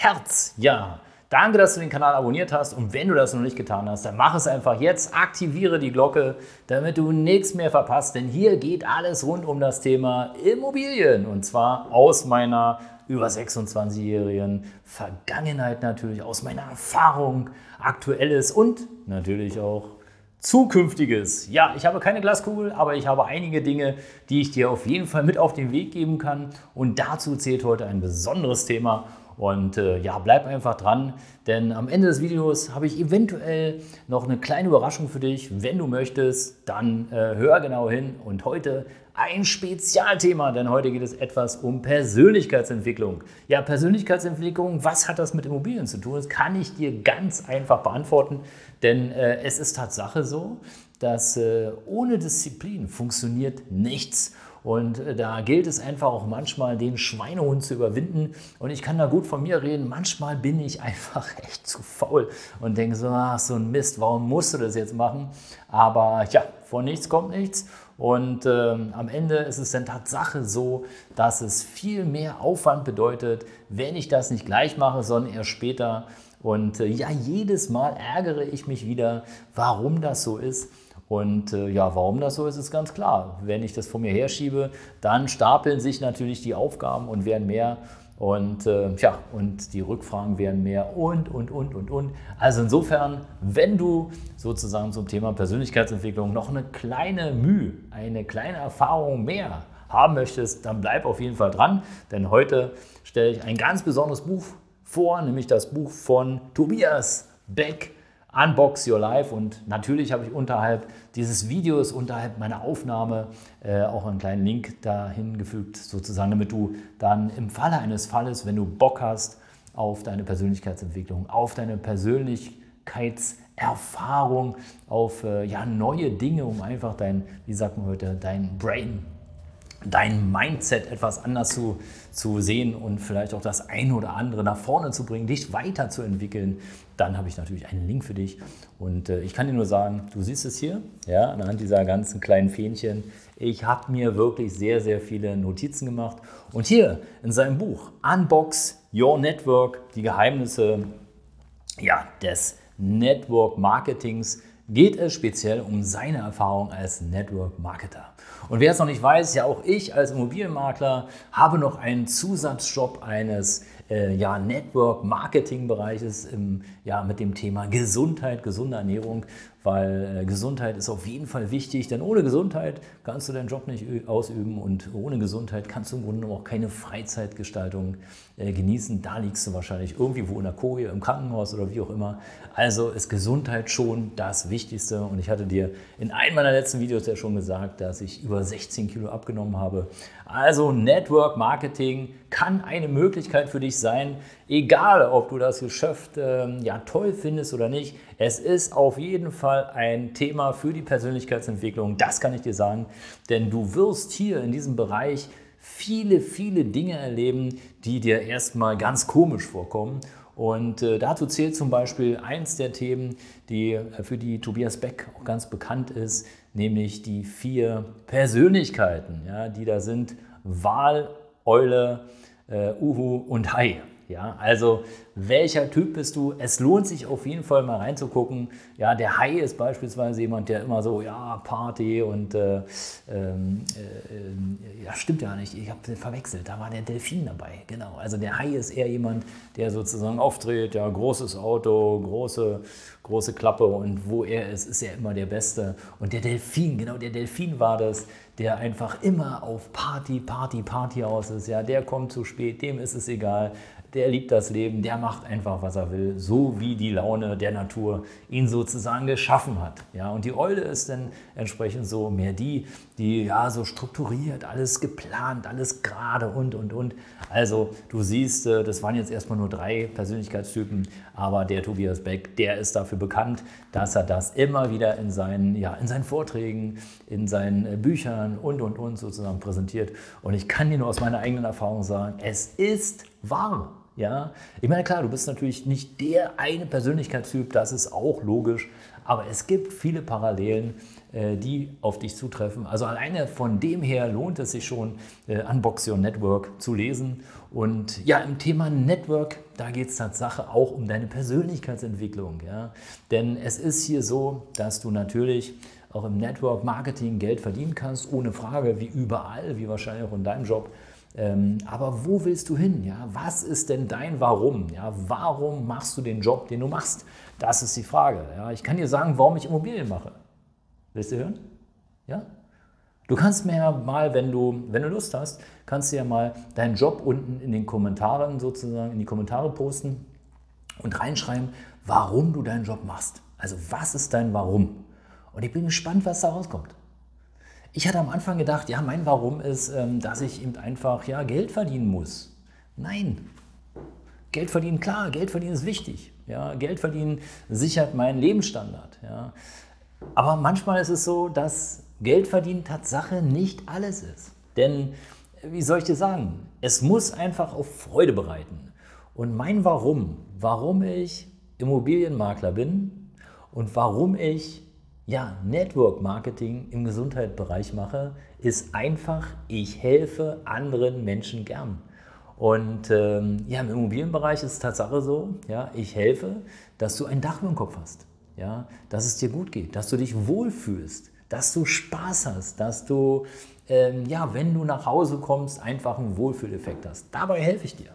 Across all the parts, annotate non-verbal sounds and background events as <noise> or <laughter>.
Herz. Ja, Danke, dass du den Kanal abonniert hast und wenn du das noch nicht getan hast, dann mach es einfach jetzt, aktiviere die Glocke, damit du nichts mehr verpasst, denn hier geht alles rund um das Thema Immobilien und zwar aus meiner über 26-jährigen Vergangenheit natürlich, aus meiner Erfahrung, aktuelles und natürlich auch Zukünftiges. Ja, ich habe keine Glaskugel, aber ich habe einige Dinge, die ich dir auf jeden Fall mit auf den Weg geben kann. Und dazu zählt heute ein besonderes Thema. Und äh, ja, bleib einfach dran, denn am Ende des Videos habe ich eventuell noch eine kleine Überraschung für dich. Wenn du möchtest, dann äh, hör genau hin. Und heute ein Spezialthema, denn heute geht es etwas um Persönlichkeitsentwicklung. Ja, Persönlichkeitsentwicklung, was hat das mit Immobilien zu tun? Das kann ich dir ganz einfach beantworten, denn äh, es ist Tatsache so, dass äh, ohne Disziplin funktioniert nichts. Und äh, da gilt es einfach auch manchmal, den Schweinehund zu überwinden. Und ich kann da gut von mir reden. Manchmal bin ich <laughs> einfach echt zu faul und denke so, ach, so ein Mist, warum musst du das jetzt machen? Aber ja, von nichts kommt nichts. Und ähm, am Ende ist es dann Tatsache so, dass es viel mehr Aufwand bedeutet, wenn ich das nicht gleich mache, sondern erst später. Und äh, ja, jedes Mal ärgere ich mich wieder, warum das so ist. Und äh, ja, warum das so ist, ist ganz klar. Wenn ich das vor mir herschiebe, dann stapeln sich natürlich die Aufgaben und werden mehr. Und äh, ja, und die Rückfragen werden mehr und, und, und, und, und. Also insofern, wenn du sozusagen zum Thema Persönlichkeitsentwicklung noch eine kleine Mühe, eine kleine Erfahrung mehr haben möchtest, dann bleib auf jeden Fall dran. Denn heute stelle ich ein ganz besonderes Buch vor, nämlich das Buch von Tobias Beck Unbox Your Life und natürlich habe ich unterhalb dieses Videos, unterhalb meiner Aufnahme äh, auch einen kleinen Link dahin gefügt, sozusagen, damit du dann im Falle eines Falles, wenn du Bock hast auf deine Persönlichkeitsentwicklung, auf deine Persönlichkeitserfahrung, auf äh, ja, neue Dinge, um einfach dein, wie sagt man heute, dein Brain dein Mindset etwas anders zu, zu sehen und vielleicht auch das eine oder andere nach vorne zu bringen, dich weiterzuentwickeln, dann habe ich natürlich einen Link für dich. Und äh, ich kann dir nur sagen, du siehst es hier, ja, anhand dieser ganzen kleinen Fähnchen. Ich habe mir wirklich sehr, sehr viele Notizen gemacht. Und hier in seinem Buch Unbox Your Network, die Geheimnisse ja, des Network Marketings, geht es speziell um seine Erfahrung als Network Marketer. Und wer es noch nicht weiß, ja auch ich als Immobilienmakler habe noch einen Zusatzjob eines äh, ja, Network-Marketing-Bereiches ja, mit dem Thema Gesundheit, gesunde Ernährung, weil äh, Gesundheit ist auf jeden Fall wichtig, denn ohne Gesundheit kannst du deinen Job nicht ausüben und ohne Gesundheit kannst du im Grunde auch keine Freizeitgestaltung äh, genießen. Da liegst du wahrscheinlich irgendwie wo in der Koje, im Krankenhaus oder wie auch immer. Also ist Gesundheit schon das Wichtigste und ich hatte dir in einem meiner letzten Videos ja schon gesagt, dass ich über 16 Kilo abgenommen habe. Also Network Marketing kann eine Möglichkeit für dich sein, egal ob du das Geschäft äh, ja toll findest oder nicht. Es ist auf jeden Fall ein Thema für die Persönlichkeitsentwicklung, das kann ich dir sagen, denn du wirst hier in diesem Bereich viele, viele Dinge erleben, die dir erstmal ganz komisch vorkommen. Und äh, dazu zählt zum Beispiel eins der Themen, die äh, für die Tobias Beck auch ganz bekannt ist, nämlich die vier Persönlichkeiten, ja, die da sind: Wal, Eule, äh, Uhu und Hai. Ja, also welcher Typ bist du? Es lohnt sich auf jeden Fall mal reinzugucken. Ja, der Hai ist beispielsweise jemand, der immer so, ja, Party und äh, ähm, äh, ja, stimmt ja nicht, ich habe verwechselt, da war der Delfin dabei, genau. Also der Hai ist eher jemand, der sozusagen auftritt, ja, großes Auto, große, große Klappe und wo er ist, ist er immer der Beste. Und der Delfin, genau, der Delfin war das, der einfach immer auf Party, Party, Party aus ist. Ja, der kommt zu spät, dem ist es egal der liebt das Leben, der macht einfach, was er will, so wie die Laune der Natur ihn sozusagen geschaffen hat. Ja, und die Eule ist dann entsprechend so mehr die, die ja so strukturiert, alles geplant, alles gerade und und und. Also du siehst, äh, das waren jetzt erstmal nur drei Persönlichkeitstypen, aber der Tobias Beck, der ist dafür bekannt, dass er das immer wieder in seinen, ja, in seinen Vorträgen, in seinen äh, Büchern und und und sozusagen präsentiert. Und ich kann dir nur aus meiner eigenen Erfahrung sagen, es ist wahr. Ja, ich meine, klar, du bist natürlich nicht der eine Persönlichkeitstyp, das ist auch logisch, aber es gibt viele Parallelen, äh, die auf dich zutreffen. Also alleine von dem her lohnt es sich schon, äh, Unbox Your Network zu lesen. Und ja, im Thema Network, da geht es Tatsache auch um deine Persönlichkeitsentwicklung. Ja? Denn es ist hier so, dass du natürlich auch im Network Marketing Geld verdienen kannst, ohne Frage, wie überall, wie wahrscheinlich auch in deinem Job. Ähm, aber wo willst du hin? Ja? Was ist denn dein Warum? Ja? Warum machst du den Job, den du machst? Das ist die Frage. Ja? Ich kann dir sagen, warum ich Immobilien mache. Willst du hören? Ja? Du kannst mir ja mal, wenn du, wenn du Lust hast, kannst du ja mal deinen Job unten in den Kommentaren sozusagen, in die Kommentare posten und reinschreiben, warum du deinen Job machst. Also was ist dein Warum? Und ich bin gespannt, was da rauskommt. Ich hatte am Anfang gedacht, ja, mein Warum ist, ähm, dass ich eben einfach ja, Geld verdienen muss. Nein. Geld verdienen, klar, Geld verdienen ist wichtig. Ja, Geld verdienen sichert meinen Lebensstandard. Ja. Aber manchmal ist es so, dass Geld verdienen Tatsache nicht alles ist. Denn, wie soll ich dir sagen, es muss einfach auf Freude bereiten. Und mein Warum, warum ich Immobilienmakler bin und warum ich ja, Network Marketing im Gesundheitsbereich mache, ist einfach, ich helfe anderen Menschen gern. Und ähm, ja, im Immobilienbereich ist es Tatsache so, ja, ich helfe, dass du ein Dach über dem Kopf hast, ja, dass es dir gut geht, dass du dich wohlfühlst, dass du Spaß hast, dass du, ähm, ja, wenn du nach Hause kommst, einfach einen Wohlfühleffekt hast. Dabei helfe ich dir.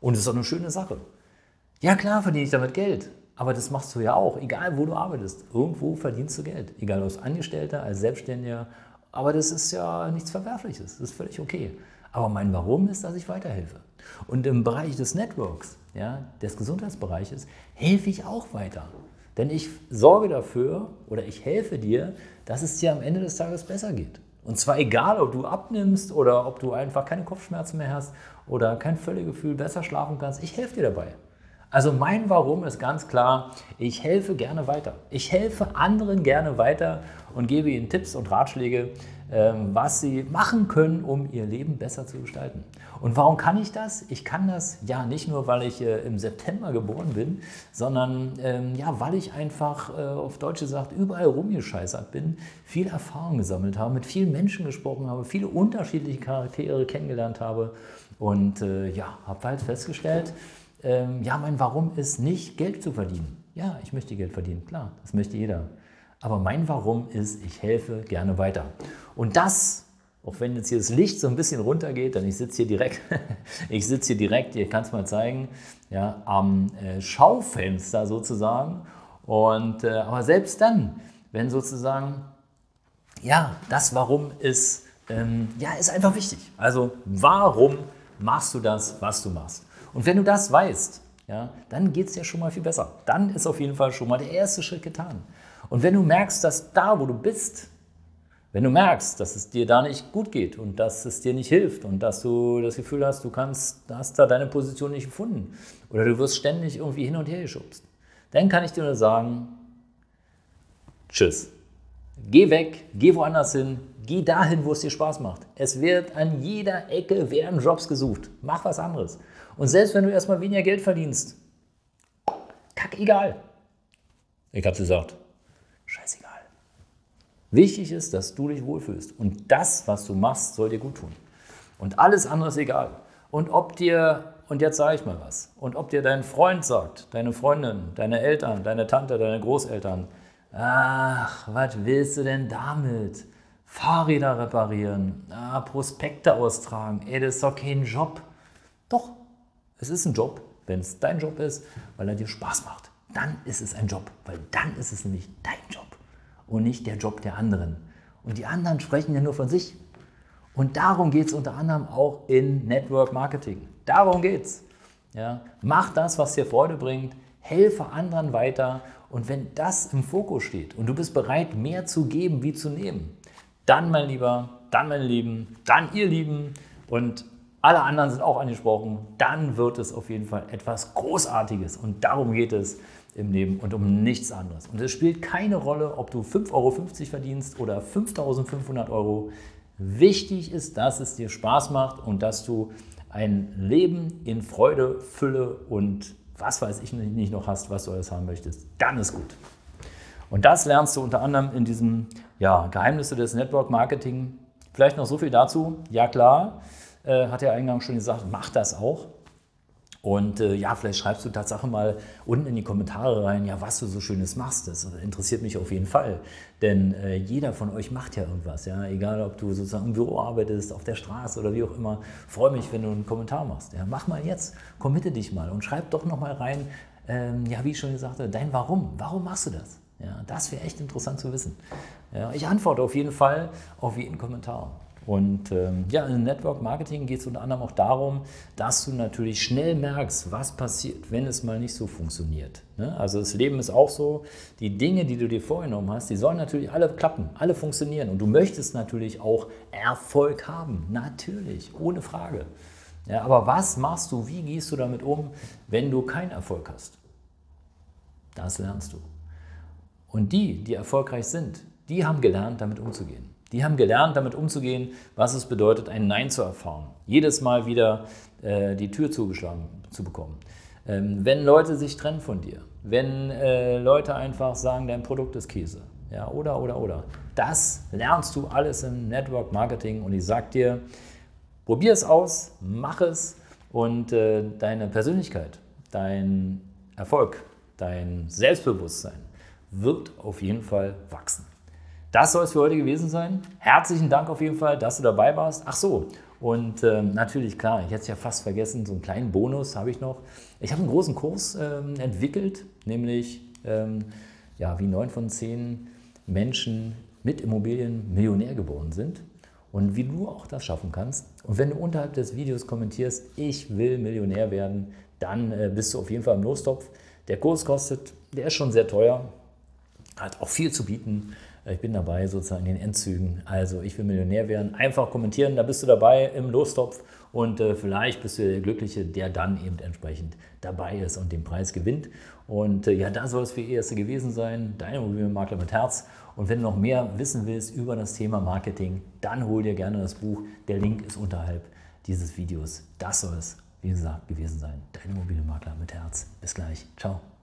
Und es ist doch eine schöne Sache. Ja, klar verdiene ich damit Geld. Aber das machst du ja auch, egal wo du arbeitest. Irgendwo verdienst du Geld. Egal als Angestellter, als Selbstständiger. Aber das ist ja nichts Verwerfliches. Das ist völlig okay. Aber mein Warum ist, dass ich weiterhelfe. Und im Bereich des Networks, ja, des Gesundheitsbereiches, helfe ich auch weiter. Denn ich sorge dafür oder ich helfe dir, dass es dir am Ende des Tages besser geht. Und zwar egal, ob du abnimmst oder ob du einfach keine Kopfschmerzen mehr hast oder kein Völlegefühl, besser schlafen kannst. Ich helfe dir dabei. Also mein Warum ist ganz klar, ich helfe gerne weiter. Ich helfe anderen gerne weiter und gebe ihnen Tipps und Ratschläge, ähm, was sie machen können, um ihr Leben besser zu gestalten. Und warum kann ich das? Ich kann das ja nicht nur, weil ich äh, im September geboren bin, sondern ähm, ja, weil ich einfach äh, auf Deutsch gesagt überall rumgescheißert bin, viel Erfahrung gesammelt habe, mit vielen Menschen gesprochen habe, viele unterschiedliche Charaktere kennengelernt habe und äh, ja, habe halt festgestellt, ähm, ja, mein Warum ist nicht Geld zu verdienen. Ja, ich möchte Geld verdienen, klar, das möchte jeder. Aber mein Warum ist, ich helfe gerne weiter. Und das, auch wenn jetzt hier das Licht so ein bisschen runtergeht, denn ich sitze hier direkt, <laughs> ich sitze hier direkt, ihr kann es mal zeigen, ja, am äh, Schaufenster sozusagen. Und, äh, aber selbst dann, wenn sozusagen, ja, das Warum ist, ähm, ja, ist einfach wichtig. Also warum machst du das, was du machst? Und wenn du das weißt, ja, dann geht es dir schon mal viel besser. Dann ist auf jeden Fall schon mal der erste Schritt getan. Und wenn du merkst, dass da, wo du bist, wenn du merkst, dass es dir da nicht gut geht und dass es dir nicht hilft und dass du das Gefühl hast, du kannst, hast da deine Position nicht gefunden oder du wirst ständig irgendwie hin und her geschubst, dann kann ich dir nur sagen, tschüss. Geh weg, geh woanders hin, geh dahin, wo es dir Spaß macht. Es wird an jeder Ecke werden Jobs gesucht. Mach was anderes. Und selbst wenn du erstmal weniger Geld verdienst, kack egal. Ich hab's gesagt. Scheißegal. Wichtig ist, dass du dich wohlfühlst. Und das, was du machst, soll dir gut tun. Und alles andere ist egal. Und ob dir, und jetzt sage ich mal was, und ob dir dein Freund sagt, deine Freundin, deine Eltern, deine Tante, deine Großeltern, ach, was willst du denn damit? Fahrräder reparieren, ah, Prospekte austragen, ey, das ist doch kein Job. Doch, es ist ein Job, wenn es dein Job ist, weil er dir Spaß macht. Dann ist es ein Job, weil dann ist es nämlich dein Job und nicht der Job der anderen. Und die anderen sprechen ja nur von sich. Und darum geht es unter anderem auch in Network Marketing. Darum geht's. Ja, mach das, was dir Freude bringt, helfe anderen weiter und wenn das im Fokus steht und du bist bereit, mehr zu geben wie zu nehmen, dann, mein Lieber, dann, meine Lieben, dann, ihr Lieben und alle anderen sind auch angesprochen, dann wird es auf jeden Fall etwas Großartiges und darum geht es im Leben und um nichts anderes. Und es spielt keine Rolle, ob du 5,50 Euro verdienst oder 5.500 Euro. Wichtig ist, dass es dir Spaß macht und dass du ein Leben in Freude, Fülle und was weiß ich nicht noch hast, was du alles haben möchtest. Dann ist gut. Und das lernst du unter anderem in diesem ja, Geheimnisse des Network Marketing. Vielleicht noch so viel dazu. Ja klar, äh, hat er eingangs schon gesagt, mach das auch. Und äh, ja, vielleicht schreibst du Tatsache mal unten in die Kommentare rein, ja, was du so Schönes machst. Das interessiert mich auf jeden Fall. Denn äh, jeder von euch macht ja irgendwas. Ja? Egal, ob du sozusagen im Büro arbeitest, auf der Straße oder wie auch immer. Freue mich, wenn du einen Kommentar machst. Ja? Mach mal jetzt, committe dich mal und schreib doch noch mal rein, ähm, ja, wie ich schon gesagt habe, dein Warum. Warum machst du das? Ja, das wäre echt interessant zu wissen. Ja, ich antworte auf jeden Fall auf jeden Kommentar. Und ähm, ja, im Network Marketing geht es unter anderem auch darum, dass du natürlich schnell merkst, was passiert, wenn es mal nicht so funktioniert. Ne? Also das Leben ist auch so, die Dinge, die du dir vorgenommen hast, die sollen natürlich alle klappen, alle funktionieren. Und du möchtest natürlich auch Erfolg haben, natürlich, ohne Frage. Ja, aber was machst du, wie gehst du damit um, wenn du keinen Erfolg hast? Das lernst du. Und die, die erfolgreich sind, die haben gelernt, damit umzugehen. Die haben gelernt, damit umzugehen, was es bedeutet, ein Nein zu erfahren. Jedes Mal wieder äh, die Tür zugeschlagen zu bekommen. Ähm, wenn Leute sich trennen von dir, wenn äh, Leute einfach sagen, dein Produkt ist Käse, ja, oder, oder, oder. Das lernst du alles im Network Marketing und ich sag dir, probier es aus, mach es und äh, deine Persönlichkeit, dein Erfolg, dein Selbstbewusstsein wird auf jeden Fall wachsen. Das soll es für heute gewesen sein. Herzlichen Dank auf jeden Fall, dass du dabei warst. Ach so, und ähm, natürlich, klar, ich hätte es ja fast vergessen, so einen kleinen Bonus habe ich noch. Ich habe einen großen Kurs ähm, entwickelt, nämlich ähm, ja, wie neun von zehn Menschen mit Immobilien Millionär geworden sind und wie du auch das schaffen kannst. Und wenn du unterhalb des Videos kommentierst, ich will Millionär werden, dann äh, bist du auf jeden Fall im Lostopf. Der Kurs kostet, der ist schon sehr teuer, hat auch viel zu bieten. Ich bin dabei sozusagen in den Endzügen. Also ich will Millionär werden. Einfach kommentieren, da bist du dabei im Lostopf und äh, vielleicht bist du der Glückliche, der dann eben entsprechend dabei ist und den Preis gewinnt. Und äh, ja, da soll es für Erste gewesen sein. Dein Immobilienmakler mit Herz. Und wenn du noch mehr wissen willst über das Thema Marketing, dann hol dir gerne das Buch. Der Link ist unterhalb dieses Videos. Das soll es, wie gesagt, gewesen sein. Dein Immobilienmakler mit Herz. Bis gleich. Ciao.